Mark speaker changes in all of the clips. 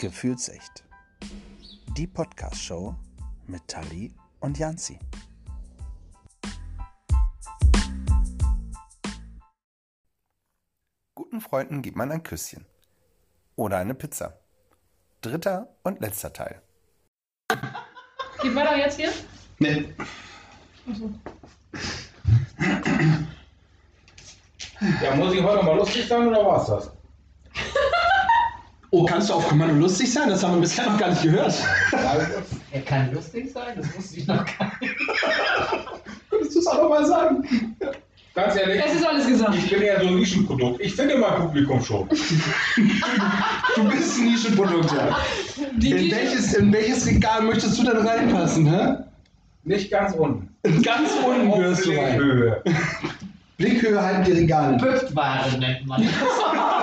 Speaker 1: Gefühlsecht. Die Podcast-Show mit Tali und Janzi. Guten Freunden gibt man ein Küsschen. Oder eine Pizza. Dritter und letzter Teil.
Speaker 2: Geht weiter jetzt hier?
Speaker 3: Nee.
Speaker 2: Achso.
Speaker 4: Ja, muss ich heute mal lustig sein oder war's das?
Speaker 3: Oh, kannst du auf Kommando lustig sein? Das haben wir bisher noch gar nicht gehört.
Speaker 5: Er kann lustig sein, das wusste ich noch gar nicht.
Speaker 3: Könntest du es auch noch mal sagen?
Speaker 4: Ganz ehrlich,
Speaker 2: Es ist alles gesagt.
Speaker 4: ich bin ja so ein Nischenprodukt. Ich finde mein Publikum schon.
Speaker 3: Du bist ein Nischenprodukt, ja.
Speaker 2: Die,
Speaker 3: In welches, in welches Regal möchtest du denn reinpassen, hä?
Speaker 4: Nicht ganz unten.
Speaker 3: Ganz unten gehörst du rein.
Speaker 4: Höhe.
Speaker 3: Blickhöhe halten die Regale.
Speaker 5: Bückware nennt man das.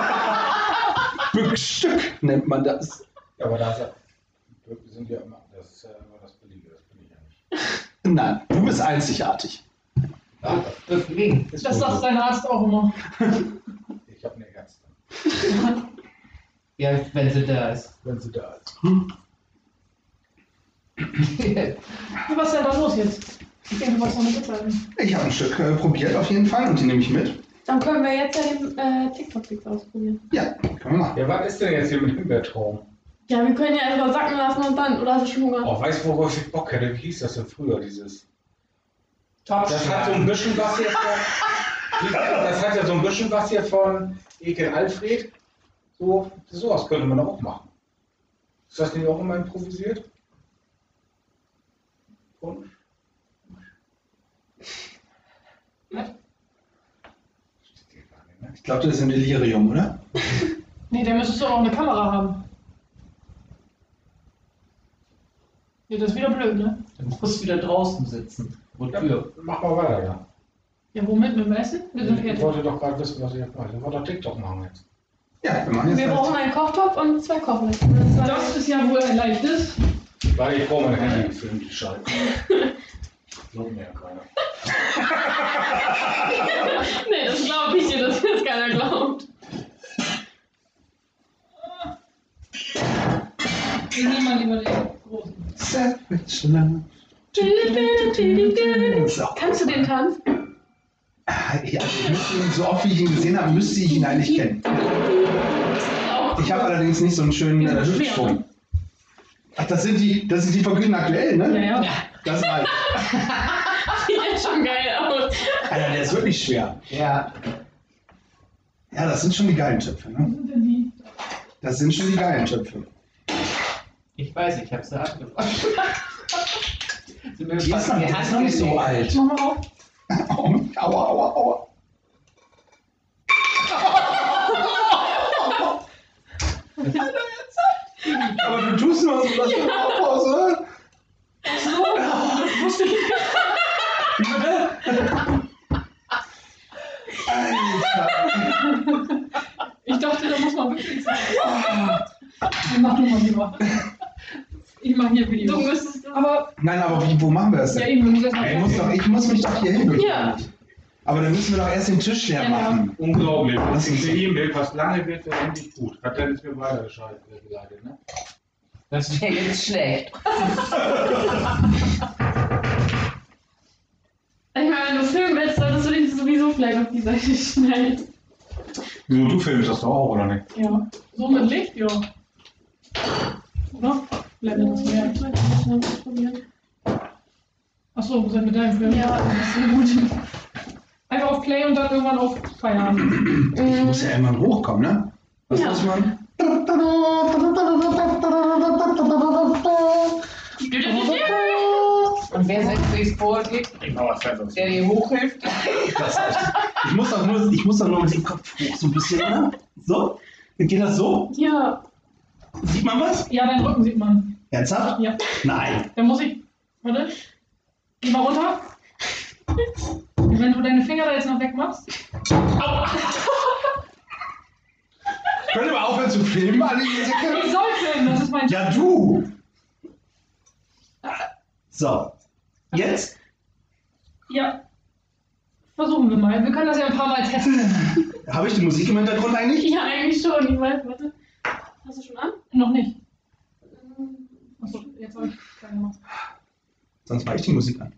Speaker 3: Bückstück nennt man das.
Speaker 4: Ja, aber da ist ja, wir sind ja immer, das ist ja immer das Billige, das bin ich ja nicht.
Speaker 3: Nein, du bist einzigartig.
Speaker 4: Ja,
Speaker 5: Bückling.
Speaker 4: ist
Speaker 2: das sagt dein Arzt auch immer.
Speaker 4: Ich habe eine Ärztin,
Speaker 5: Ja, wenn sie da ist.
Speaker 4: wenn sie da ist.
Speaker 2: Was ist denn da los jetzt? Ich denke, was noch eine Pizza.
Speaker 3: Ich habe ein Stück äh, probiert auf jeden Fall und die nehme ich mit.
Speaker 6: Dann können wir jetzt ja den äh, TikTok-Fix ausprobieren.
Speaker 3: Ja, können wir machen.
Speaker 4: Ja, was ist denn jetzt hier mit dem Bettraum?
Speaker 6: Ja, wir können ja erstmal sacken lassen und dann, oder hast du schon Hunger?
Speaker 4: Oh, weißt du, worauf ich Bock hätte? Wie hieß das denn früher, dieses?
Speaker 5: Top
Speaker 4: Das hat so ein bisschen was hier von. Das hat ja so ein bisschen was hier von Ekel Alfred. So, sowas könnte man auch machen. Ist das nicht auch immer improvisiert? Und?
Speaker 3: Ich glaube, das ist ein Delirium, oder?
Speaker 2: Nee, der müsstest du auch eine Kamera haben. Ja, das ist wieder blöd, ne?
Speaker 5: Du musst wieder draußen sitzen. Wofür?
Speaker 4: Mach mal weiter, ja.
Speaker 2: Ja, womit? Mit dem Essen? Wir sind
Speaker 4: Ich
Speaker 2: fertig.
Speaker 4: wollte doch gerade wissen, was ich jetzt mache. Ich wollte doch TikTok machen jetzt.
Speaker 3: Ja, wir machen jetzt
Speaker 6: Wir
Speaker 3: halt-
Speaker 6: brauchen einen Kochtopf und zwei Kochlöffel. Das
Speaker 2: Das ist ja wohl ein leichtes.
Speaker 4: Weil ich brauche mein Handy für die Scheiße. Glaubt mir ja keiner.
Speaker 6: nee, das glaube ich dir, dass das keiner glaubt.
Speaker 2: Wir nehmen mal lieber den großen.
Speaker 3: Savage Love.
Speaker 6: Kannst du den Tanz?
Speaker 3: Ah, Ja, müsste ihn, so oft wie ich ihn gesehen habe, müsste ich ihn eigentlich kennen. Ich habe allerdings nicht so einen schönen
Speaker 2: Die
Speaker 3: äh, Hüftschwung.
Speaker 2: ne?
Speaker 3: Ach, das sind die, das sind die von Grün aktuell,
Speaker 2: Ja,
Speaker 3: ne?
Speaker 2: ja.
Speaker 3: Das ist halt.
Speaker 6: Sieht jetzt schon geil aus.
Speaker 3: Alter, der ist wirklich schwer.
Speaker 5: Ja.
Speaker 3: Ja, das sind schon die geilen Töpfe, ne? Das sind schon die geilen Töpfe.
Speaker 5: Ich weiß, ich abgefangen. Sind mir
Speaker 3: Die ist noch, die ist noch nicht so alt.
Speaker 2: Mach mal auf.
Speaker 3: Aua, aua, aua. Aber du tust nur so, dass du Pause.
Speaker 2: Das wusste ich nicht.
Speaker 3: Alter.
Speaker 2: Ich dachte, da muss man wirklich sein. Nee, Mach du mal lieber. Ich mach hier
Speaker 6: Du
Speaker 2: Video.
Speaker 6: müsstest.
Speaker 2: Aber,
Speaker 3: Nein, aber wie, wo machen wir das
Speaker 2: ja
Speaker 3: denn?
Speaker 2: eben, musst erst mal
Speaker 3: Ich muss, doch, ich muss mich doch hier hin.
Speaker 6: Ja.
Speaker 3: Aber dann müssen wir doch erst den Tisch leer
Speaker 2: Ja, ja.
Speaker 3: machen.
Speaker 4: Unglaublich.
Speaker 3: Das
Speaker 4: Das
Speaker 3: ist
Speaker 4: ist die E-Mail, fast lange wird er endlich gut. Hat Dennis mir weitergeleitet, ne?
Speaker 5: Das wäre jetzt schlecht.
Speaker 6: Ich meine, wenn du filmen willst, solltest du dich sowieso vielleicht auf die Seite stellen.
Speaker 4: Wieso, du filmst das doch auch, oder nicht?
Speaker 2: Ja. So mit Licht, ja. Oder? Blende das mehr.
Speaker 6: Ich wollte das schnell ausprobieren.
Speaker 2: Achso, wir sind mit deinem Film.
Speaker 6: Ja, das ist sehr gut.
Speaker 2: Einfach auf Play und dann irgendwann auf Feierabend.
Speaker 3: Ich muss ja irgendwann hochkommen, ne? Was
Speaker 6: Ja.
Speaker 3: muss man?
Speaker 5: Und wer setzt sich vor, dir,
Speaker 4: Ich mach was Festes.
Speaker 5: der dir hochhilft?
Speaker 3: Das heißt, ich muss doch nur, ich muss doch nur mit dem Kopf hoch, so ein bisschen, oder? So? Geht das so?
Speaker 6: Ja,
Speaker 3: Sieht man was?
Speaker 2: Ja, deinen Rücken sieht man.
Speaker 3: Ernsthaft?
Speaker 2: Ja.
Speaker 3: Nein.
Speaker 2: Dann muss ich. Warte. Geh mal runter. Und wenn du deine Finger da jetzt noch wegmachst. Aua!
Speaker 3: Könnt ihr mal aufhören zu filmen, alle ihr
Speaker 2: Ich soll filmen, das ist mein
Speaker 3: Ja, du! So. Jetzt?
Speaker 2: Ja. Versuchen wir mal. Wir können das ja ein paar Mal testen.
Speaker 3: Habe ich die Musik im Hintergrund eigentlich?
Speaker 6: Ja, eigentlich schon. Ich weiß, warte. Hast du schon an?
Speaker 2: Noch nicht. Achso, jetzt habe ich keine Maus.
Speaker 3: Sonst mache ich die Musik an.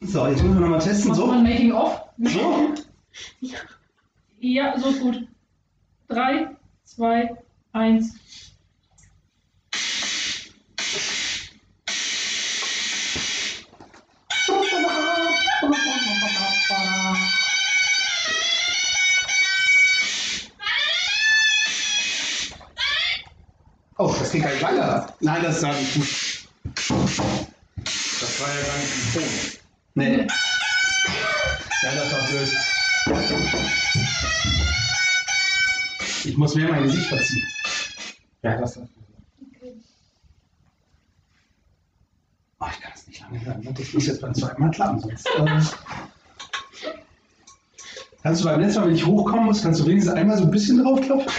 Speaker 3: So, jetzt müssen wir nochmal testen.
Speaker 2: Machst
Speaker 3: so.
Speaker 2: Ein Making off?
Speaker 3: So.
Speaker 2: ja. ja, so ist gut. 3, 2, 1.
Speaker 3: auf, das geht gar nicht weiter. Nein, das ist ich nicht.
Speaker 4: Das war ja gar nicht ein Ton.
Speaker 3: Nee. Ja, das war blöd. Ich muss mehr mein Gesicht verziehen.
Speaker 4: Ja, das war blöd.
Speaker 3: Oh, ich kann es nicht lange hören. Ne? Ich muss jetzt beim zweiten Mal klappen, sonst. Äh... Kannst du beim letzten Mal, wenn ich hochkommen muss, kannst du wenigstens einmal so ein bisschen draufklopfen?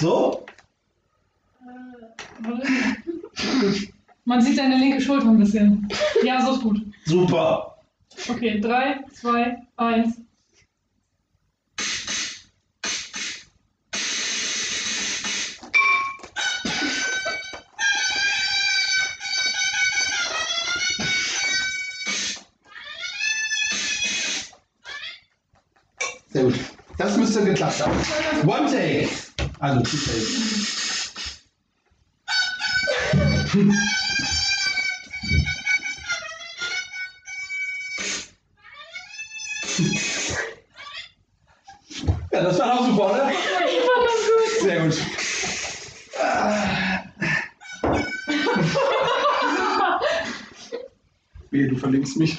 Speaker 3: So?
Speaker 2: Man sieht deine linke Schulter ein bisschen. Ja, so ist gut.
Speaker 3: Super.
Speaker 2: Okay, drei, zwei, eins.
Speaker 3: Sehr gut. Das müsste geklappt haben. One take. Also take. Ja, das war auch super, oder?
Speaker 2: Ich fand das gut.
Speaker 3: Sehr gut. Wehe, du verlinkst mich.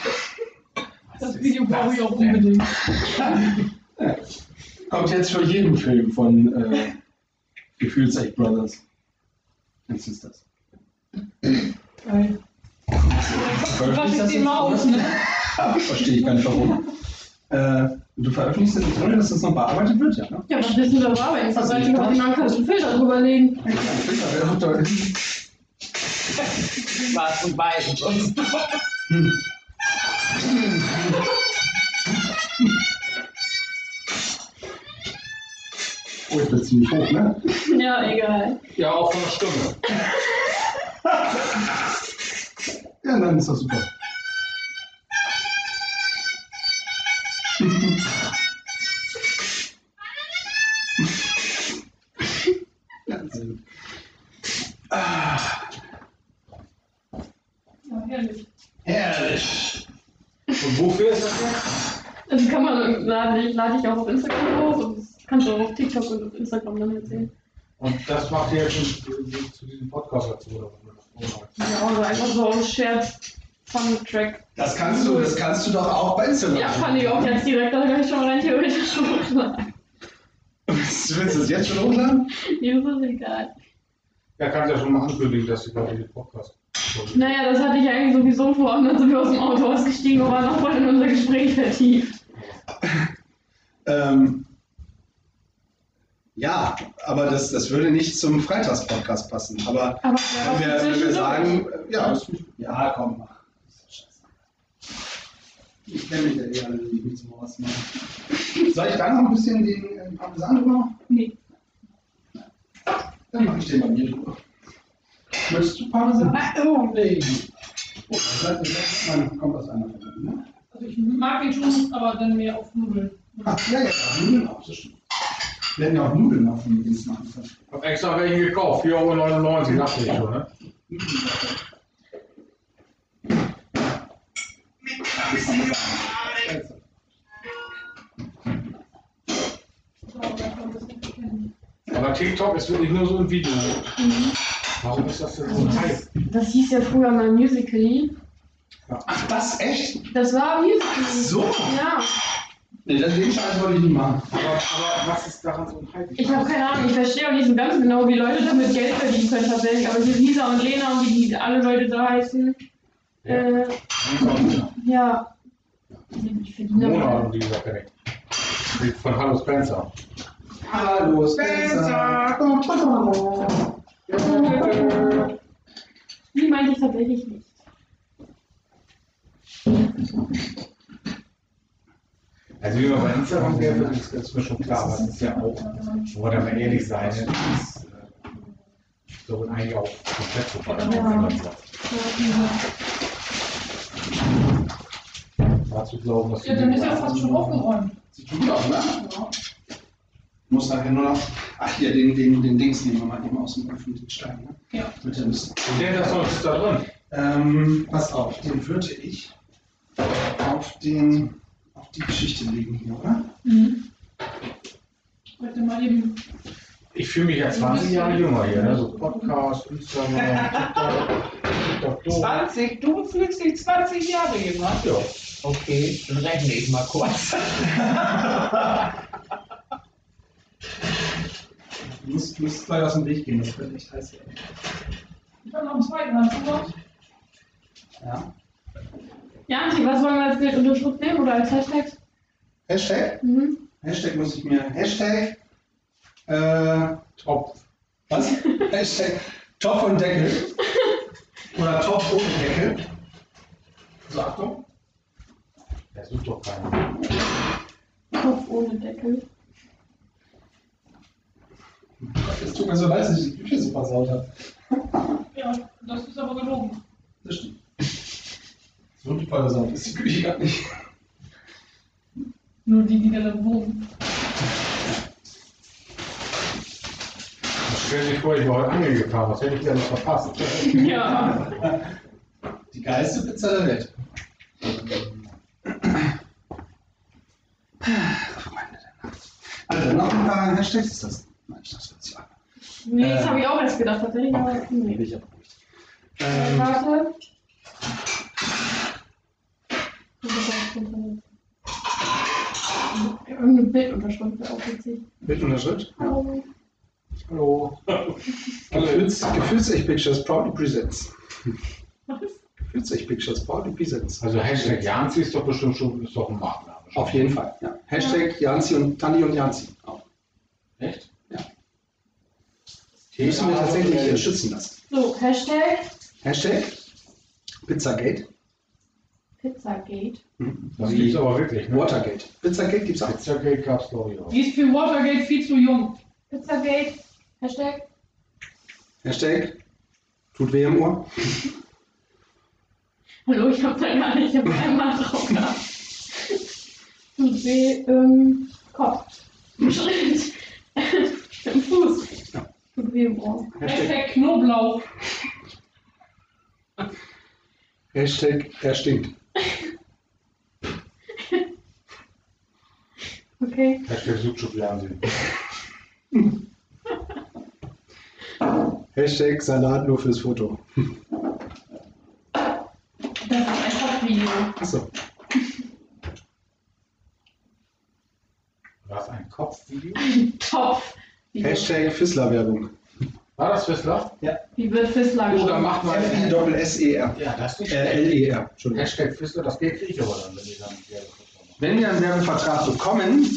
Speaker 2: Das Video brauche ich auch unbedingt.
Speaker 3: Kommt jetzt für jeden Film von äh, Gefühlsecht Brothers. Jetzt ist das.
Speaker 2: Geil. Veröffentlicht das immer aus, ne?
Speaker 3: Verstehe ich gar nicht warum. Äh, du veröffentlichst das ohne, dass das noch bearbeitet wird, ja? Ne?
Speaker 6: Ja, was willst du da arbeiten? Das heißt, ich habe kannst du einen Filter drüber legen.
Speaker 3: Ja, Filter wäre doch toll.
Speaker 5: Schwarz und weiß.
Speaker 3: Hm. Oh, ich bin ziemlich hoch, ne?
Speaker 6: Ja, egal.
Speaker 4: Ja, auch von der Stimme.
Speaker 3: Ja, dann ist das super. ja, sehr gut. Ah,
Speaker 2: Ja, herrlich.
Speaker 3: herrlich.
Speaker 4: Und wofür ist das jetzt?
Speaker 6: Also kann man lade ich, lade ich auch auf Instagram TikTok und auf Instagram dann sehen.
Speaker 4: Und das macht ihr jetzt schon zu, zu diesem Podcast dazu, oder was?
Speaker 6: Ja, oder einfach so aus Scherz, Fun-Track.
Speaker 3: Das kannst du, das kannst du doch auch bei Instagram.
Speaker 6: Ja, kann ich auch jetzt direkt, da kann ich schon mal rein theoretisch hochladen.
Speaker 3: Willst du das jetzt schon hochladen?
Speaker 6: Mir ist das egal.
Speaker 4: Ja, kannst ja schon mal ankündigen, dass du gerade den Podcast.
Speaker 6: Naja, das hatte ich eigentlich sowieso vor und dann sind wir aus dem Auto ausgestiegen und waren noch voll in unser Gespräch vertieft.
Speaker 3: Ähm, ja, aber das, das würde nicht zum Freitagspodcast passen. Aber
Speaker 6: Aber
Speaker 3: wenn wir, wenn wir sagen, ja, das, ja, komm, mach. Ich kenne mich ja eh alle, die nicht zum Horst machen. Soll ich da noch ein bisschen den äh, Parmesan drüber machen?
Speaker 2: Nee.
Speaker 3: Dann mache ich den bei mir drüber. Möchtest du Parmesan? Oh, nee. Oh, das bleibt das Dann kommt das einer mir, ne?
Speaker 2: Also ich mag den schon, aber dann mehr auf Nudeln.
Speaker 3: Ah, ja, ja, Nudeln auch, das stimmt. Wir hätten ja auch Nudeln auf dem Dienst machen können.
Speaker 4: Ich hab extra welche gekauft, 4,99 Euro, dachte ich schon, ne? Aber TikTok ist wirklich nur so ein Video. Warum ist das denn so ein Hype?
Speaker 6: Das hieß ja früher mal Musical.ly.
Speaker 3: Ach, das echt?
Speaker 6: Das war Musical.ly.
Speaker 3: So.
Speaker 6: Ja.
Speaker 3: Nee, das den Scheiß wollte ich nicht machen.
Speaker 4: Aber, aber was ist daran so ein Hype?
Speaker 6: Ich habe keine Ahnung, ich verstehe auch nicht so ganz genau, wie Leute damit Geld verdienen können tatsächlich. Aber hier Lisa und Lena und wie die alle Leute da heißen. Äh, ja. Ich verdiene
Speaker 4: Mona und dieser kenne ich. Von Hallo Spencer.
Speaker 3: Hallo, Spencer.
Speaker 4: Instagram wäre, ist schon klar, aber es ist ja auch, wo wir ehrlich sein, ist äh, so ein eigentlich auch komplett vorbei.
Speaker 6: Ja.
Speaker 4: Dazu glauben, dass
Speaker 2: Ja, dann ist ja fast schon aufgeräumt.
Speaker 3: Sieht gut aus, ne? Ja. Muss nachher nur noch. Ach, hier, den, den, den Dings nehmen wir mal eben aus dem den Stein. Ne?
Speaker 2: Ja.
Speaker 3: Mit dem
Speaker 4: ist da drin.
Speaker 3: Ähm, pass auf, den würde ich auf, den, die Geschichte legen hier, oder?
Speaker 2: Mhm. Heute mal eben.
Speaker 4: Ich fühle mich ja 20 Jahre jünger hier, ne? so Podcast, Instagram, TikTok, TikTok, Doof.
Speaker 5: 20, du fühlst dich 20 Jahre jünger.
Speaker 4: Ja.
Speaker 5: Okay, dann rechne ich mal kurz.
Speaker 3: Du musst, du musst gleich aus dem Weg gehen, das wird echt heiß werden.
Speaker 2: Ich habe noch einen zweiten Hand. oder?
Speaker 3: Ja.
Speaker 6: Janzi, was wollen wir als Bildunterschrift nehmen oder als Hashtag?
Speaker 3: Hashtag?
Speaker 6: Mhm.
Speaker 3: Hashtag muss ich mir. Hashtag. Äh,
Speaker 4: Top.
Speaker 3: was? Hashtag Topf und Deckel. Oder Topf ohne Deckel. So, Achtung.
Speaker 4: Der sucht doch keiner.
Speaker 6: Kopf ohne Deckel.
Speaker 3: Es tut mir so leid, dass ich die Küche so versaut habe.
Speaker 2: Ja, das ist aber gelogen.
Speaker 3: Das stimmt. So versaut ist die Küche gar nicht.
Speaker 2: Nur die, die da dann wohnen.
Speaker 4: Stell dir vor, ich war heute angeln gefahren, was hätte ich denn verpasst?
Speaker 6: Ja.
Speaker 3: Die geilste Pizza der Welt. Freunde der Nacht. Also, noch ein paar Hashtags ist das. Nein, ich dachte, das ja.
Speaker 6: Nee, das
Speaker 3: Äh.
Speaker 6: habe ich auch erst gedacht, tatsächlich, aber nee.
Speaker 3: ich aber ruhig.
Speaker 6: Äh,
Speaker 3: Ähm,
Speaker 6: Warte. Irgendeine Bildunterschrift wäre auch witzig.
Speaker 3: Bild und der Schritt.
Speaker 6: Hallo.
Speaker 4: Hallo.
Speaker 3: Gefühls, Gefühlsecht Pictures proudly presents.
Speaker 6: Was?
Speaker 3: Gefühlsecht Pictures proudly presents.
Speaker 4: Also Hashtag Janzi ist doch bestimmt schon ist doch ein Markenname.
Speaker 3: Auf jeden Fall. Ja. Hashtag Janzi und Tanni und Janzi. Auch.
Speaker 4: Echt?
Speaker 3: Ja. Die müssen wir tatsächlich schützen lassen.
Speaker 6: So, Hashtag
Speaker 3: Hashtag Pizzagate.
Speaker 6: Pizzagate.
Speaker 4: Das gibt's aber wirklich, ne?
Speaker 3: Watergate. Pizzagate gibt's auch.
Speaker 4: Pizzagate gab's glaube ich auch.
Speaker 2: Die ist für Watergate viel zu jung.
Speaker 6: Pizzagate. Hashtag.
Speaker 3: Hashtag tut weh im Ohr.
Speaker 6: Hallo, ich habe da gar nicht, ich habe einmal drauf gehabt. Und weh im Kopf. Im Schritt. Im Fuß.
Speaker 3: Ja.
Speaker 6: Tut weh im Ohr.
Speaker 3: Hashtag,
Speaker 2: Hashtag Knoblauch.
Speaker 3: Hashtag er stinkt.
Speaker 6: Okay.
Speaker 4: Hashtag Janzi.
Speaker 3: Hashtag Salat nur fürs Foto.
Speaker 6: Das ist ein Top-Video.
Speaker 3: Achso.
Speaker 4: War es ein Kopfvideo?
Speaker 6: Top.
Speaker 3: Hashtag Fissler-Werbung.
Speaker 4: War das Fissler?
Speaker 6: Wie wird Fissler
Speaker 4: Oder
Speaker 6: geschrieben?
Speaker 4: macht man.
Speaker 3: F-I-S-S-E-R.
Speaker 4: Ja, das ist nicht schlecht.
Speaker 3: L-E-R.
Speaker 4: Hashtag Fissler, das Geld kriege ich aber dann, wenn die dann.
Speaker 3: Wenn wir einen Werbevertrag bekommen,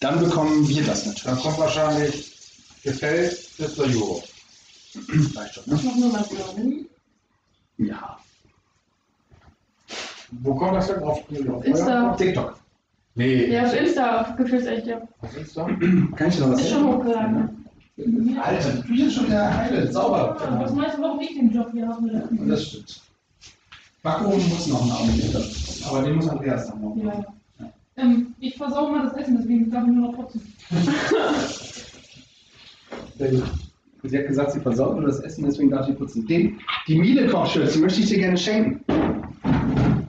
Speaker 3: dann bekommen wir das
Speaker 4: Dann
Speaker 3: natürlich.
Speaker 4: kommt wahrscheinlich gefällt Fissler Euro.
Speaker 3: Reicht schon, ne?
Speaker 6: Noch nur mal sagen.
Speaker 3: Ja.
Speaker 4: Wo kommt das denn auf? auf
Speaker 6: Insta.
Speaker 3: TikTok.
Speaker 4: Nee,
Speaker 6: Ja, auf Insta, auf gefühlsecht, ja.
Speaker 4: auf Insta?
Speaker 3: Kann ich dir noch was
Speaker 6: Ist schon hochgeladen.
Speaker 3: Alter, die Küche ist schon wieder heile, sauber.
Speaker 2: Was meinst du, warum ich den Job hier haben will?
Speaker 3: Das stimmt. Backofen muss noch ein Augenblick. Aber den muss Andreas dann noch.
Speaker 2: Ja. Ähm, ich versau mal das Essen, deswegen darf ich nur noch putzen.
Speaker 3: Sie hat gesagt, sie versaut nur das Essen, deswegen darf sie putzen. Den, die Miele-Kochschürze möchte ich dir gerne schenken.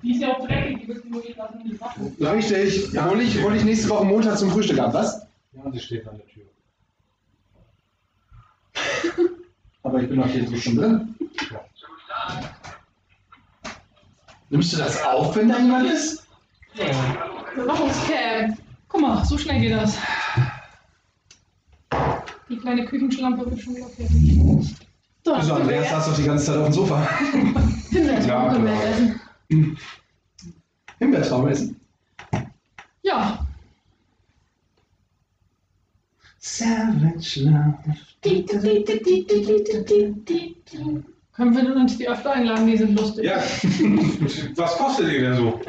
Speaker 2: Die ist ja auch dreckig, die wird nur gehen lassen in die Waffen.
Speaker 3: Richtig. Hol ich, hol ich nächste Woche Montag zum Frühstück ab, was?
Speaker 4: Ja, sie steht an der Tür.
Speaker 3: Aber ich bin doch hier so schon drin. Nimmst du das auf, wenn da jemand ist?
Speaker 6: Überwachungscam.
Speaker 2: Guck mal, so schnell geht das. Die kleine Küchenschlampe wird schon fertig.
Speaker 6: So,
Speaker 3: Also Andreas saß doch die ganze Zeit auf dem Sofa.
Speaker 6: Himbeertraum
Speaker 4: Ja,
Speaker 6: essen.
Speaker 3: Himbeertraum essen.
Speaker 2: Ja,
Speaker 3: Savage Love.
Speaker 2: können wir uns die öfter einladen, die sind lustig.
Speaker 4: Ja. Was kostet die denn so?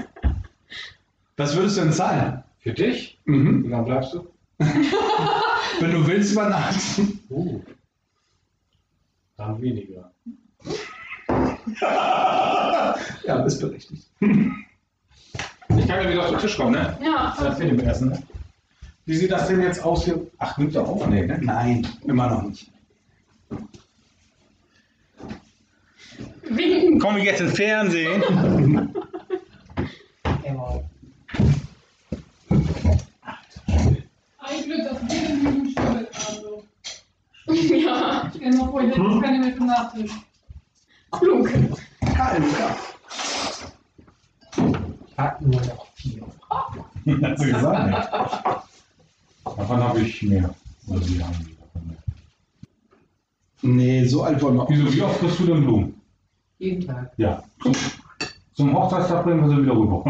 Speaker 3: Was würdest du denn zahlen?
Speaker 4: Für dich?
Speaker 3: Mhm.
Speaker 4: Wie lange bleibst du?
Speaker 3: Wenn du willst, über Nacht.
Speaker 4: Uh. Dann weniger.
Speaker 3: Ja, bist berechtigt.
Speaker 4: Ich kann ja wieder zu Tisch kommen, ne?
Speaker 6: Ja,
Speaker 4: Das mit dem Essen, ne? Wie sieht das denn jetzt aus hier? Ach, nimmt er auf? Nee, ne?
Speaker 3: Nein, immer noch nicht.
Speaker 6: winken.
Speaker 4: Komme ich jetzt ins Fernsehen?
Speaker 2: Ein Glück, dass wir den Lügen schuld also.
Speaker 6: Ja,
Speaker 2: Stell dir mal vor, ich hätte jetzt keine mehr für Nachtisch.
Speaker 6: klug.
Speaker 3: Kein K.
Speaker 5: Hat nur noch vier.
Speaker 4: Hat sie gesagt? Davon habe ich mehr. Also die haben die davon mehr.
Speaker 3: Nee, so alt wollen wir auch.
Speaker 4: Wieso, wie oft kriegst du denn Blumen?
Speaker 5: Jeden Tag.
Speaker 4: Ja. Zum, Hochzeitstag bringen wir sie wieder rüber.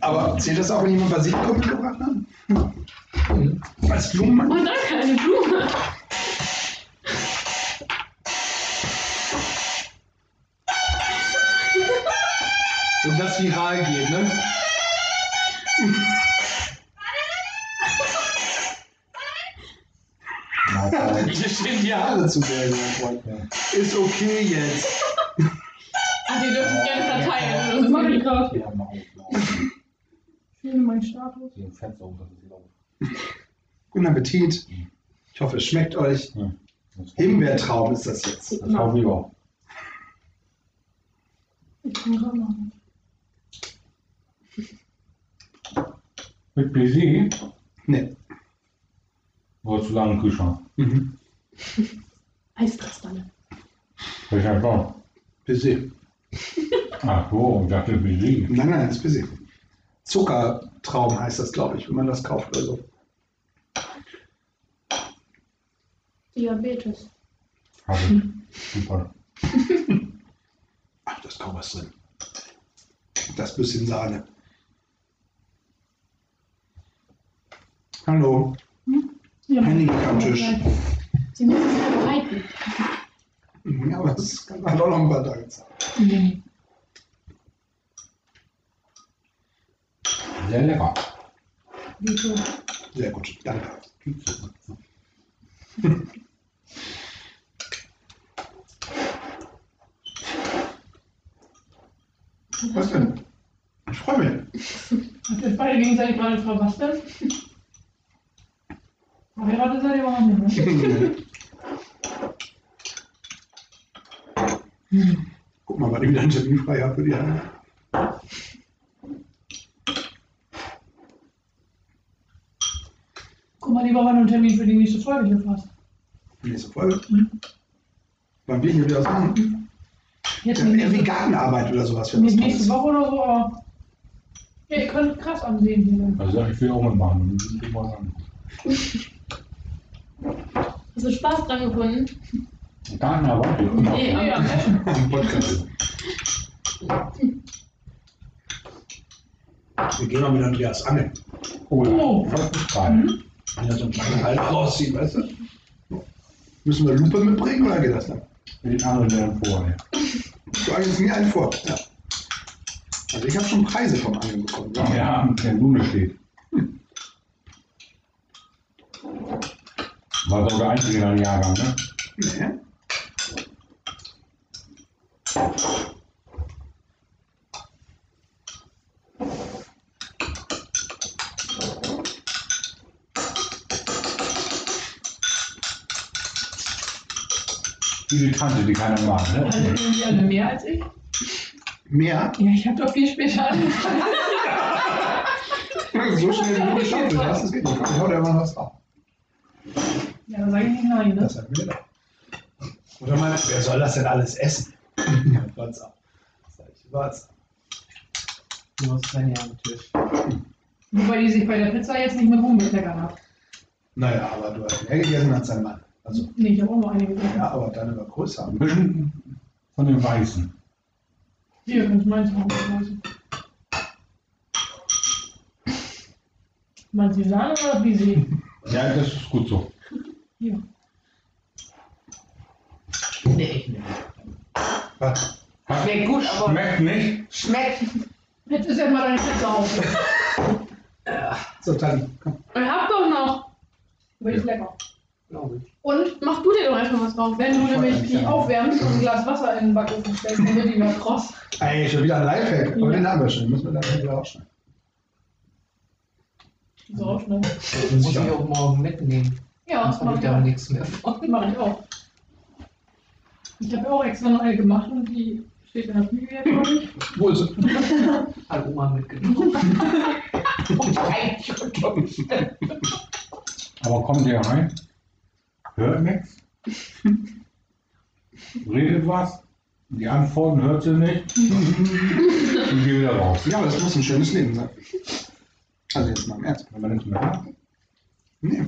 Speaker 3: Aber zählt das auch, wenn jemand Basilikum mitgebracht hat? Als Blumenmann?
Speaker 6: Oh, danke, eine Blume.
Speaker 3: Und das viral geht, ne? Wir stehen hier alle zu sehr, mein Freund. Ist okay jetzt.
Speaker 6: Also, ihr dürft es gerne verteilen.
Speaker 2: Das mache ich gerade.
Speaker 4: Wir haben auch
Speaker 2: Ich will meinen Status.
Speaker 4: den Fenster unter das Lauf.
Speaker 3: Guten Appetit. Ich hoffe, es schmeckt euch. Himbeertraum ist das jetzt.
Speaker 4: Das hoffe ich auch.
Speaker 2: Ich kann gerade machen.
Speaker 4: Mit Baiser?
Speaker 3: Nee.
Speaker 4: Oder zu lange im Kühlschrank?
Speaker 3: Mhm.
Speaker 6: Eiskristalle.
Speaker 4: Welcher Baum?
Speaker 3: Baiser.
Speaker 4: Ach so, ich dachte Baiser.
Speaker 3: Nein, nein, das ist Baiser. Zuckertraum heißt das, glaube ich, wenn man das kauft oder so.
Speaker 6: Diabetes.
Speaker 4: Habe ich. Super.
Speaker 3: Ach, da ist kaum was drin. Das bisschen Sahne. Hallo.
Speaker 2: Ja.
Speaker 3: Henning am Tisch.
Speaker 6: Sie müssen sich verbreiten.
Speaker 3: Mhm, aber das kann man auch noch ein paar Tage sein.
Speaker 4: Sehr lecker.
Speaker 2: Vito.
Speaker 3: Sehr gut, danke. Was denn? Ich freue mich.
Speaker 2: Habt ihr euch beide gegenseitig gerade gefragt, was denn? Verheiratet seid ihr überhaupt nicht, ne?
Speaker 3: Guck mal, wann ich wieder einen Termin frei habe für die Hand.
Speaker 2: Guck mal lieber, wann du einen Termin für die nächste Folge hier hast.
Speaker 3: Nächste Folge.
Speaker 2: Mhm.
Speaker 3: Wann ich hier wieder machen?
Speaker 2: Jetzt
Speaker 3: Ja,
Speaker 2: nicht
Speaker 3: irgendwie Gartenarbeit oder sowas. was
Speaker 2: nächste
Speaker 3: Tolles.
Speaker 2: Woche oder so, aber. Ja, ihr könnt krass ansehen hier.
Speaker 4: Also ich will auch immer an.
Speaker 6: Hast du Spaß dran gefunden?
Speaker 4: Gartenarbeit? Ja.
Speaker 6: Nee,
Speaker 2: Ja,
Speaker 6: aber
Speaker 2: ja.
Speaker 3: Podcast. Wir gehen mal mit Andreas angeln.
Speaker 4: Oh,
Speaker 2: Oh.
Speaker 4: ja. Das ist geil.
Speaker 2: Mhm.
Speaker 3: Wenn er so einen kleinen Halt rausziehen, weißt du? Müssen wir Lupe mitbringen oder geht das dann?
Speaker 4: Die anderen werden vorher.
Speaker 3: Du angelst mir einen vor. Ja. Also ich habe schon Preise vom Angeln bekommen.
Speaker 4: Ja, der Blume steht. War doch der einzige in deinem Jahrgang, ne?
Speaker 3: Nee.
Speaker 4: Diese Tante, die keiner mag, ne?
Speaker 2: Also irgendwie alle mehr als ich.
Speaker 3: Mehr?
Speaker 2: Ja, ich habe doch viel später angefangen.
Speaker 3: So schnell wie du geschafft hast, das geht nicht. Ich hau dir mal was auf.
Speaker 2: Ja, da sage ich nicht nein, ne?
Speaker 3: Das hat mir gedacht. Oder mal, wer soll das denn alles essen? Ja, what's up? Sag ich, what's up?
Speaker 5: Du hast deine am Tisch.
Speaker 2: Wobei die sich bei der Pizza jetzt nicht mit Ruhm hat.
Speaker 3: Naja, aber du hast mehr gegessen als dein Mann. Also,
Speaker 2: Nee, ich habe auch noch einige gegessen.
Speaker 3: ja, aber deine war größer.
Speaker 4: Ein bisschen von den Weißen.
Speaker 2: Hier, kannst du meins du. Meinst du die Sahne oder wie sie?
Speaker 4: Ja, das ist gut so.
Speaker 2: Hier.
Speaker 5: Nee, ich nicht.
Speaker 3: Was?
Speaker 5: Schmeckt gut, aber
Speaker 4: Schmeckt nicht.
Speaker 5: schmeckt.
Speaker 2: Jetzt ist erstmal deine Pizza auf.
Speaker 3: So, Tali, komm.
Speaker 6: Ich hab doch noch.
Speaker 2: Aber die ist lecker.
Speaker 5: Glaube ich.
Speaker 6: Und mach du dir doch einfach was drauf.
Speaker 2: Wenn du nämlich die
Speaker 3: ja.
Speaker 2: aufwärmst und ein Glas Wasser in den Backofen stellst, dann wird die mehr kross.
Speaker 3: Ey, schon wieder ein Lifehack. Aber
Speaker 2: Ja.
Speaker 3: den haben wir schon. Den müssen wir dann wieder rausschneiden.
Speaker 2: So rausschneiden.
Speaker 5: Das muss ich auch morgen mitnehmen.
Speaker 2: Ja, das
Speaker 5: Sonst habe
Speaker 2: mach
Speaker 5: ich da
Speaker 2: auch.
Speaker 5: nichts mehr von.
Speaker 2: Mach ich auch. Ich habe ja auch extra noch eine gemacht und die steht in der Küche jetzt, glaube ich.
Speaker 3: Wo ist es?
Speaker 5: Hat Oma mitgenommen.
Speaker 4: Aber kommt ihr rein? Hört nichts? Redet was? Die Antworten hört sie nicht? Und geht wieder raus.
Speaker 3: Ja, aber das muss ein schönes Leben sein. Also jetzt mal im Ernst.
Speaker 4: Wenn man nichts mehr hat.
Speaker 3: Nee.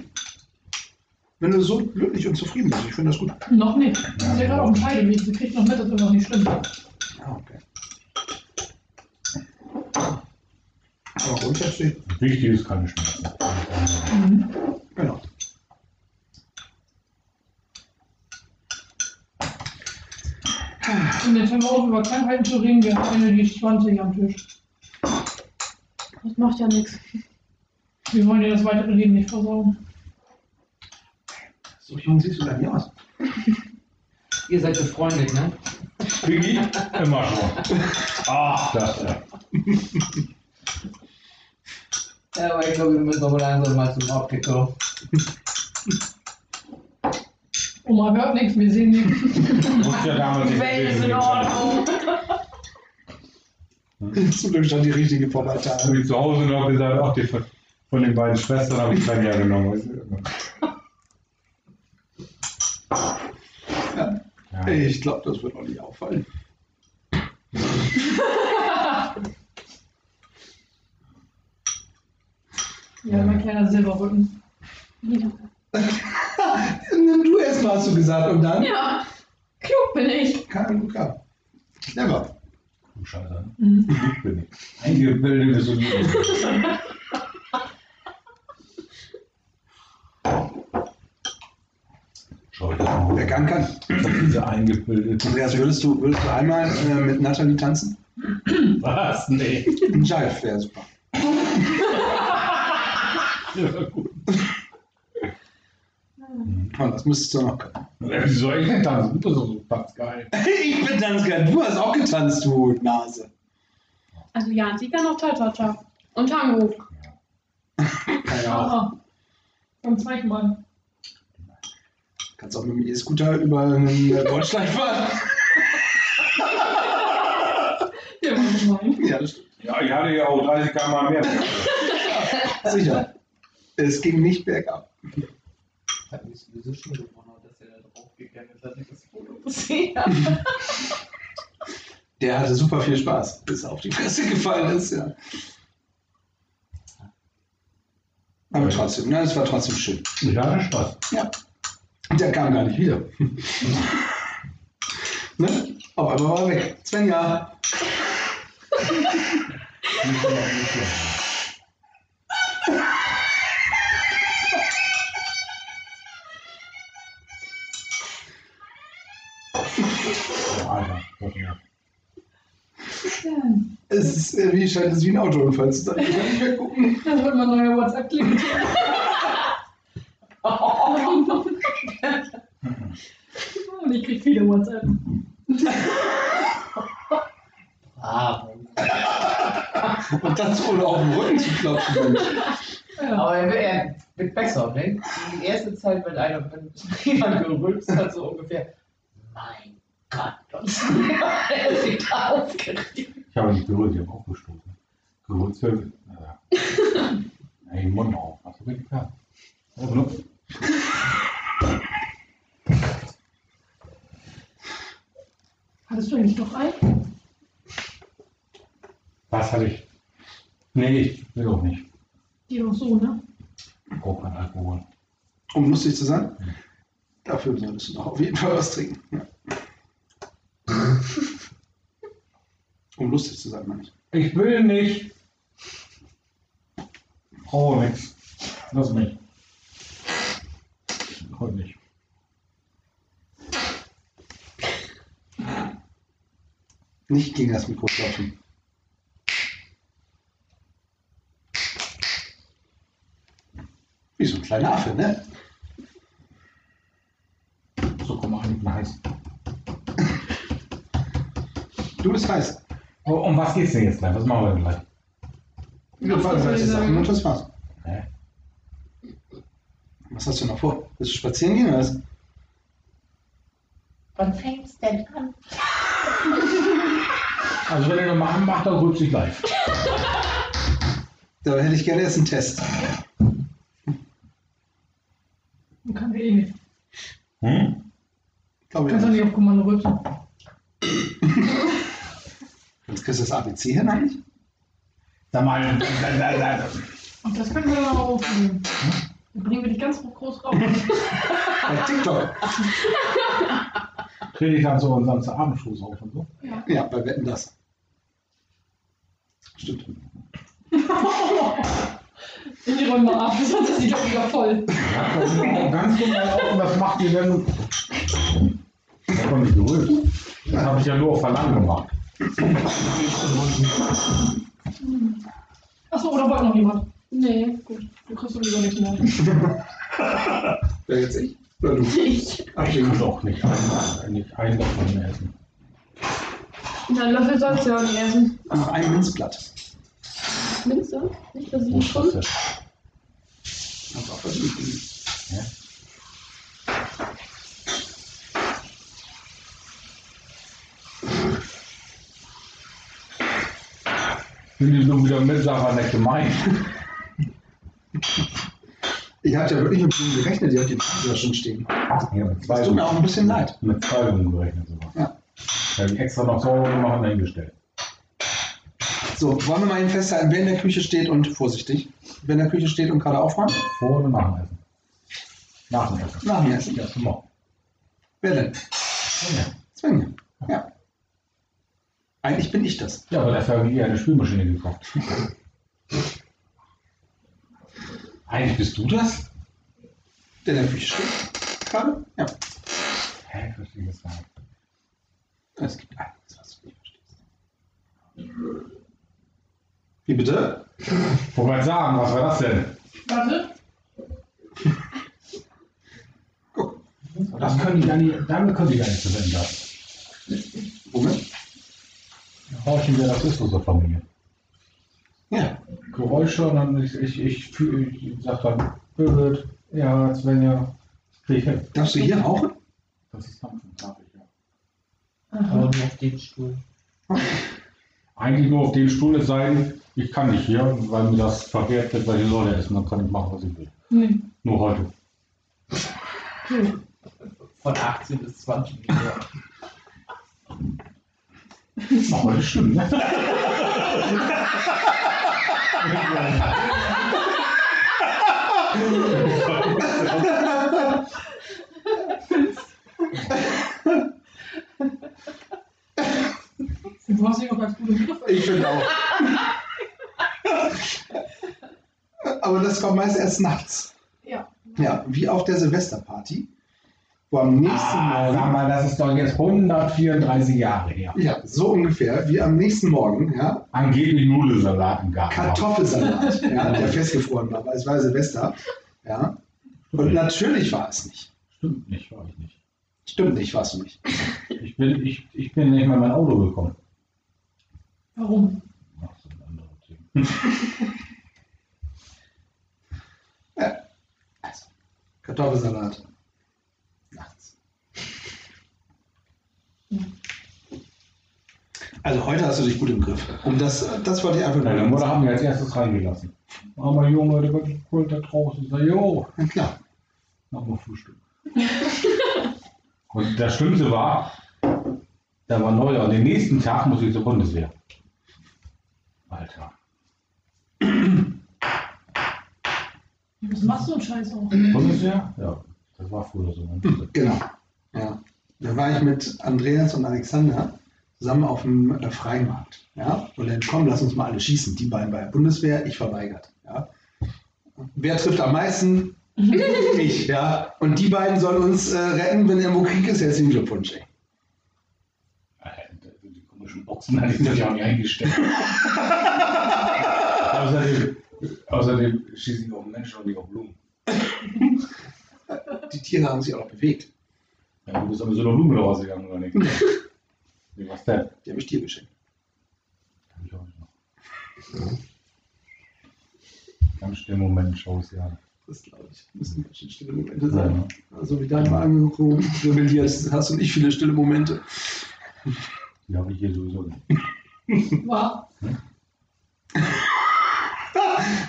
Speaker 3: Wenn du so glücklich und zufrieden bist, ich finde das gut.
Speaker 2: Noch nicht. Sie ist ja gerade auf dem Scheideweg. Sie kriegt noch mit, dass irgendwas nicht stimmt.
Speaker 3: Ja, okay. Aber grundsätzlich,
Speaker 4: Wichtig ist keine Schmerzen.
Speaker 2: Mhm.
Speaker 3: genau.
Speaker 2: Und jetzt hören wir auf, über Krankheiten zu reden. Wir haben eine, die ist 20 am Tisch.
Speaker 6: Das macht ja nichts.
Speaker 2: Wir wollen dir das weitere Leben nicht versauen.
Speaker 3: So jung siehst du da nie aus.
Speaker 5: Ihr seid befreundet, ne?
Speaker 4: Biggie? Immer schon. Ach, das ja.
Speaker 5: Ja, aber ich glaube, wir müssen aber langsam mal zum Optiker.
Speaker 2: Oma hört nichts, wir sehen nichts.
Speaker 4: Wusste ja damals nicht,
Speaker 6: Welt ist in Ordnung.
Speaker 3: Zum Glück stand die richtige
Speaker 4: Habe
Speaker 3: Vorwahltafel.
Speaker 4: ich zu Hause noch gesagt, ach, die von, von den beiden Schwestern habe ich keinen hergenommen. Weißt du? Ja.
Speaker 3: Ich glaube, das wird auch nicht auffallen.
Speaker 2: Ja, mein kleiner Silberrücken.
Speaker 3: Nimm du erstmal, hast du gesagt, und dann?
Speaker 6: Ja, klug bin ich.
Speaker 3: Kein Luca. Clever.
Speaker 4: Du Scheiße. ne?
Speaker 2: Mhm.
Speaker 4: Ich bin nicht. Eingebildet ist so nie. Schau ich
Speaker 3: Wer kann.
Speaker 4: Diese eingebildet.
Speaker 3: Andreas, würdest du, würdest du einmal äh, mit Nathalie tanzen?
Speaker 4: Was? Nee.
Speaker 3: Ein Jive wäre super.
Speaker 4: Ja, gut.
Speaker 3: Und das müsstest du noch können.
Speaker 4: Wie soll ich denn tanzen? Das ist so ganz geil.
Speaker 3: Ich bin Tanzgern. Du hast auch getanzt, du Nase.
Speaker 6: Also Jan, sie kann auch Cha-Cha-Cha. Und Tango.
Speaker 3: Kann ja auch.
Speaker 2: Beim zweiten Mal.
Speaker 3: Kannst auch mit dem E-Scooter über einen äh, Bordstein fahren. Ja, das.
Speaker 4: Ja, ich hatte ja auch 30 km mehr.
Speaker 3: Sicher. Es ging nicht bergab.
Speaker 5: Hat mich sowieso schon gewundert, dass er da drauf gegangen ist, als ich das Foto gesehen habe.
Speaker 3: Der hatte super viel Spaß, bis er auf die Fresse gefallen ist, ja. Aber trotzdem, ne, es war trotzdem schön.
Speaker 4: Ich hatte Spaß.
Speaker 3: Ja. Der kam gar nicht wieder. ne? Auf einmal war er weg. Svenja. Es ist äh, wie scheint es wie ein Autounfall zu sein. Ich kann nicht mehr gucken.
Speaker 2: Das wird mein neuer WhatsApp-Klick. Und ich krieg viele WhatsApp.
Speaker 5: Bravo.
Speaker 3: Und das ohne auf den Rücken zu klopfen.
Speaker 2: Ja.
Speaker 5: Aber er wird, er wird besser, ne? Die erste Zeit, wenn einer, wenn jemand gerülpst hat, so ungefähr, mein Gott, und er ist wieder aufgeregt.
Speaker 4: Ich habe nicht gerührt, ich habe aufgestoßen. Gerührt für. Naja. Ey, Mund auf. Hast du wirklich klar? Oh,
Speaker 2: Hattest du eigentlich noch ein?
Speaker 4: Was hatte ich? Nee, ich will auch nicht.
Speaker 2: Die doch so, ne?
Speaker 4: Ich brauche keinen Alkohol.
Speaker 3: Um lustig zu sein? Dafür solltest du noch auf jeden Fall was trinken. Ja. Um lustig zu sein, meine ich.
Speaker 4: Ich will nicht. Oh, nix. Lass mich. Heute nicht.
Speaker 3: Nicht gegen das Mikro klopfen. Wie so ein kleiner Affe, ne?
Speaker 4: So, komm, mach nicht mal heiß.
Speaker 3: Du bist heiß.
Speaker 4: Oh, um was geht's denn jetzt gleich? Was machen wir denn gleich?
Speaker 3: Ja,
Speaker 6: was soll ich sagen?
Speaker 3: Und das war's.
Speaker 4: Nee.
Speaker 3: Was hast du noch vor? Willst du spazieren gehen oder was?
Speaker 5: Wann fängt's denn an?
Speaker 4: Also wenn ihr noch mal anmacht, dann rülpst ich live.
Speaker 3: Da hätte ich gerne erst einen Test.
Speaker 2: Kann wir eh nicht.
Speaker 4: Hm?
Speaker 3: Glaube
Speaker 2: Kannst du
Speaker 3: nicht.
Speaker 2: nicht auf Kommando rücken.
Speaker 3: Jetzt kriegst du das ABC hin eigentlich?
Speaker 4: Sag mal, da, da, da,
Speaker 2: Und das können wir dann auch aufnehmen. Dann bringen wir dich ganz groß raus.
Speaker 3: Bei TikTok.
Speaker 4: kriege ich dann so unseren Abendschuss auf und so.
Speaker 3: Ja, bei Wetten das. Stimmt.
Speaker 2: In die Räume ab, sonst ist die doch wieder voll.
Speaker 4: Ja, das ist auch ganz normal auf und das macht ihr dann. Das hat doch nicht gerührt. Das habe ich ja nur auf Verlangen gemacht.
Speaker 2: Achso, oder wollte noch jemand?
Speaker 6: Nee.
Speaker 2: Gut, du kriegst sowieso nichts mehr.
Speaker 3: Wer jetzt ich? Oder du?
Speaker 6: Ich.
Speaker 4: Ich kann doch nicht einen, nicht einen davon mehr essen.
Speaker 6: Na, Löffel sollst du ja nicht essen.
Speaker 3: Noch ein Minzblatt.
Speaker 6: Minze? Nicht, schon.
Speaker 4: denn?
Speaker 3: Hast du auch verdient.
Speaker 4: Ja? Bin ich nur wieder mit Sachen nicht gemeint.
Speaker 3: Ich hatte ja wirklich mit Blumen gerechnet, die hat die da schon stehen.
Speaker 4: Ja, mit
Speaker 3: Das tut mir auch ein bisschen leid.
Speaker 4: Mit zwei Blumen gerechnet sogar.
Speaker 3: Ja.
Speaker 4: Da habe ich extra noch sauber gemacht und eingestellt.
Speaker 3: So, wollen wir mal eben festhalten, wer in der Küche steht und vorsichtig, wer in der Küche steht und gerade aufräumt?
Speaker 4: Vor oder nach dem Essen? Nach dem Essen.
Speaker 3: Nach dem Essen.
Speaker 4: Ja, immer.
Speaker 3: Wer denn?
Speaker 4: Ja.
Speaker 3: Sven. Ja. Eigentlich bin ich das.
Speaker 4: Ja, aber dafür habe ich eine Spülmaschine gekauft. Eigentlich bist du das?
Speaker 3: Der in der Küche steht. Gerade? Ja.
Speaker 4: Hä, ich verstehe das nicht.
Speaker 3: Es gibt einiges, was du nicht verstehst. Wie bitte?
Speaker 4: Wollte mal sagen, was war das denn?
Speaker 2: Warte.
Speaker 3: Guck.
Speaker 4: Das können die gar nicht, damit können die gar nicht verwenden.
Speaker 3: Womit?
Speaker 4: Horchen, wer das ist der Familie.
Speaker 3: Ja.
Speaker 4: Geräusche und dann ich, ich, ich, fühl- ich sag dann, Birgit, ja, Svenja, krieg ich hin.
Speaker 3: Darfst du hier rauchen?
Speaker 4: Das ist Dampfen, darf ich, ja.
Speaker 5: Aber nur auf dem Stuhl.
Speaker 4: Eigentlich nur auf dem Stuhl es sei denn, ich kann nicht hier, weil mir das verwehrt wird, weil die Leute essen, dann kann ich machen, was ich will.
Speaker 2: Nee.
Speaker 4: Nur heute.
Speaker 5: Von 18 bis 20 Uhr.
Speaker 4: Ach, heute stimmt, ne?
Speaker 2: Du hast dich auch ganz gut im Griff.
Speaker 3: Ich finde auch. Aber das kommt meist erst nachts.
Speaker 2: Ja.
Speaker 3: Ja, wie auf der Silvesterparty, wo am nächsten
Speaker 4: Ah,
Speaker 3: Morgen,
Speaker 4: sag mal, das ist doch jetzt 134 Jahre her.
Speaker 3: ja, so ungefähr, wie am nächsten Morgen, ja,
Speaker 4: Angeblich Nudelsalat im Garten.
Speaker 3: Kartoffelsalat, ja, der festgefroren war, weil es war Silvester, ja. Und natürlich war es nicht.
Speaker 4: Stimmt nicht, war ich nicht.
Speaker 3: Stimmt nicht, warst du nicht.
Speaker 4: Ich bin, ich, ich bin nicht mal in mein Auto gekommen.
Speaker 2: Warum?
Speaker 4: Ach, so ein anderes Thema.
Speaker 3: Also, Kartoffelsalat. Nachts. Also heute hast du dich gut im Griff. Und das, das wollte ich einfach
Speaker 4: Meine
Speaker 3: nur
Speaker 4: Mutter hat mich als erstes reingelassen. Armer Junge, der wird cool da draußen. Sag, jo,
Speaker 3: Ja, klar.
Speaker 4: mach mal Frühstück. Und das Schlimmste war, da war Neujahr. Und den nächsten Tag muss ich zur Bundeswehr. Alter.
Speaker 2: Was machst du einen Scheiß auch?
Speaker 4: Bundeswehr? Ja, das war früher so.
Speaker 3: Genau. Ja. Da war ich mit Andreas und Alexander zusammen auf dem äh, Freimarkt. Ja? Und dann komm, lass uns mal alle schießen. Die beiden bei der Bundeswehr, ich verweigert. Ja? Wer trifft am meisten? ich, ja. Und die beiden sollen uns äh, retten, wenn irgendwo Krieg ist. Herzlichen Glückwunsch, ey.
Speaker 4: Die komischen Boxen hatte ich natürlich auch nicht eingestellt. außerdem, außerdem schieße ich auf Menschen und nicht auf Blumen.
Speaker 3: Die Tiere haben sich auch bewegt.
Speaker 4: Ja, du bist aber so eine Blume rausgegangen, oder nicht? Wie war's denn?
Speaker 3: Die habe ich dir geschenkt.
Speaker 4: Hab ich auch nicht noch. Ganz still Moment, Shows, ja.
Speaker 3: Das glaube ich. Müssen ganz schön stille Momente sein. Also wie dein Magen rebelliert, hast du nicht viele stille Momente.
Speaker 4: Die habe ich hier sowieso nicht.
Speaker 2: Wow.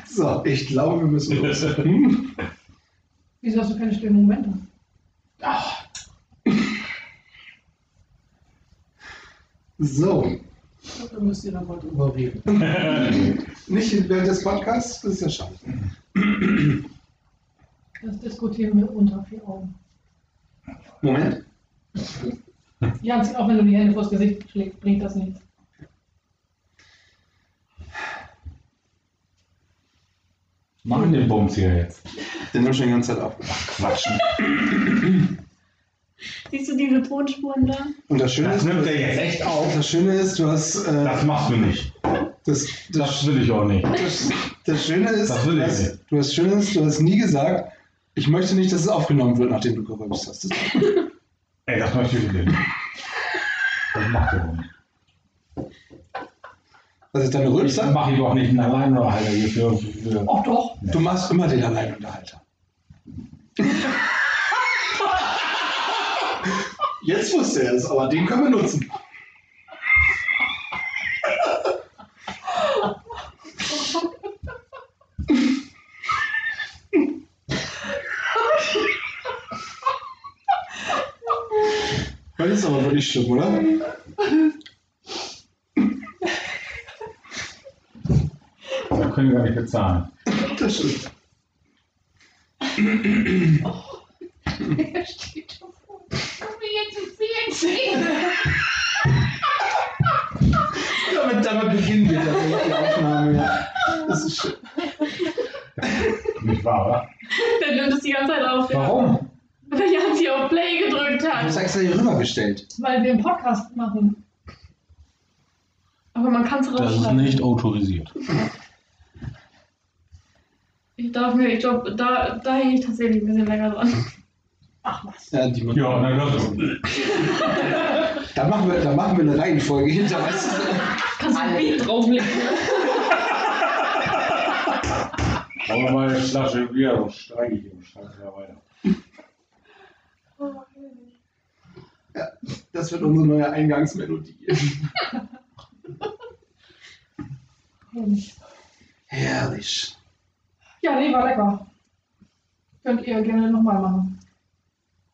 Speaker 3: So, ich glaube, wir müssen los. Hm?
Speaker 2: Wieso hast du keine stillen Momente?
Speaker 3: So,
Speaker 5: Da müsst ihr dann mal drüber reden.
Speaker 3: nicht während des Podcasts, das ist ja schade.
Speaker 2: Das diskutieren wir unter vier Augen.
Speaker 3: Moment.
Speaker 2: Janzi, auch wenn du die Hände vors Gesicht schlägst, bringt das nichts.
Speaker 4: Machen den Bums hier jetzt.
Speaker 3: Den haben schon die ganze Zeit auf.
Speaker 4: Quatschen.
Speaker 6: Siehst du diese Tonspuren da?
Speaker 3: Und das Schöne
Speaker 4: Das
Speaker 3: ist,
Speaker 4: nimmt er jetzt echt auf.
Speaker 3: das Schöne ist, du hast äh,
Speaker 4: Das machst du nicht.
Speaker 3: das, das,
Speaker 4: Das will ich auch nicht.
Speaker 3: das, das Schöne ist,
Speaker 4: Das will ich
Speaker 3: du hast-
Speaker 4: nicht.
Speaker 3: du hast Schöne ist, du hast nie gesagt, ich möchte nicht, dass es aufgenommen wird, nachdem du gerülpst hast.
Speaker 4: Ey, das möchte ich nicht. Das macht er auch nicht.
Speaker 3: Was ist deine
Speaker 4: Ich
Speaker 3: Rülpser?
Speaker 4: mache ich doch nicht einen Alleinunterhalter hier für,
Speaker 2: Oh doch.
Speaker 3: Du machst immer den Alleinunterhalter. Jetzt wusste er es, aber den können wir nutzen. Wirklich schlimm, oder?
Speaker 4: Da können wir gar nicht bezahlen.
Speaker 3: Das stimmt. Rübergestellt.
Speaker 2: Weil wir einen Podcast machen.
Speaker 6: Aber man kann es
Speaker 4: Das ist nicht autorisiert.
Speaker 6: Ich darf mir, ich glaube, da, da hänge ich tatsächlich ein bisschen länger dran.
Speaker 2: Ach was.
Speaker 3: Ja, die
Speaker 4: Ja, na das
Speaker 3: da, machen wir, da machen wir eine Reihenfolge hinter. Weißt du?
Speaker 6: Kannst du ein Beat drauflegen.
Speaker 4: Aber meine Flasche Bier und streike ich und streike da weiter.
Speaker 3: Das wird unsere neue Eingangsmelodie.
Speaker 2: Herrlich.
Speaker 3: Herrlich.
Speaker 2: Ja, nee, war lecker. Könnt ihr gerne nochmal machen.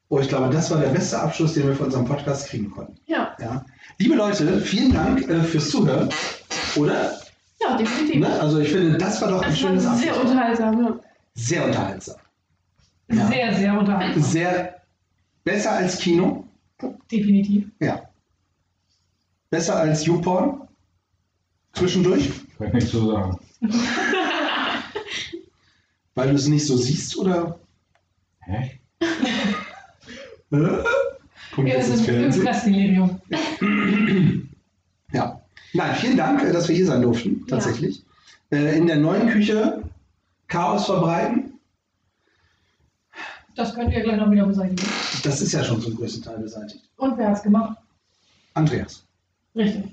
Speaker 3: Oh, ich glaube, das war der beste Abschluss, den wir für unseren Podcast kriegen konnten.
Speaker 6: Ja,
Speaker 3: Ja. Liebe Leute, vielen Dank äh, fürs Zuhören. Oder?
Speaker 6: ja, definitiv.
Speaker 3: Ne? Also ich finde, das war doch ein
Speaker 6: Das war
Speaker 3: schönes
Speaker 6: sehr
Speaker 3: Abschluss.
Speaker 6: unterhaltsam. Ja.
Speaker 3: Sehr unterhaltsam. Ja.
Speaker 2: Sehr, sehr unterhaltsam.
Speaker 3: Sehr besser als Kino.
Speaker 2: Definitiv.
Speaker 3: Ja. Besser als YouPorn. Zwischendurch.
Speaker 4: Kann ich nichts zu sagen.
Speaker 3: Weil du es nicht so siehst, oder?
Speaker 4: Hä?
Speaker 3: Kommt
Speaker 2: Ja,
Speaker 3: jetzt
Speaker 2: das ist ein
Speaker 3: Fernsehen? Ja. Nein, vielen Dank, äh, dass wir hier sein durften, tatsächlich. Äh, In der neuen Küche Chaos verbreiten.
Speaker 2: Das könnt ihr gleich noch wieder beseitigen.
Speaker 3: Das ist ja schon zum größten Teil beseitigt.
Speaker 2: Und wer hat's gemacht?
Speaker 3: Andreas.
Speaker 2: Richtig.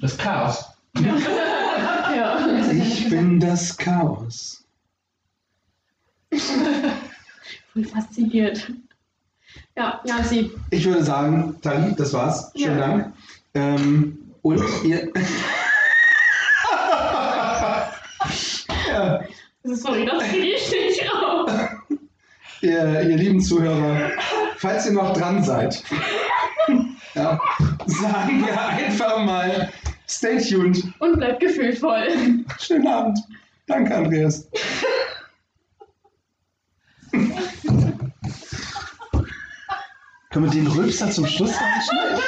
Speaker 4: Das Chaos.
Speaker 6: ja.
Speaker 3: Ich bin das Chaos.
Speaker 6: Voll fasziniert. Ja, Janzi.
Speaker 3: Ich würde sagen, Tali, das war's. Schönen
Speaker 6: Ja.
Speaker 3: Dank. Ähm, und ihr. ja,
Speaker 6: Sorry, das kriege ich nicht raus.
Speaker 3: Ihr, ihr lieben Zuhörer, falls ihr noch dran seid, ja, sagen wir einfach mal, stay tuned.
Speaker 6: Und bleibt gefühlvoll.
Speaker 3: Schönen Abend. Danke, Andreas. Können wir den Rülpser zum Schluss reinschneiden?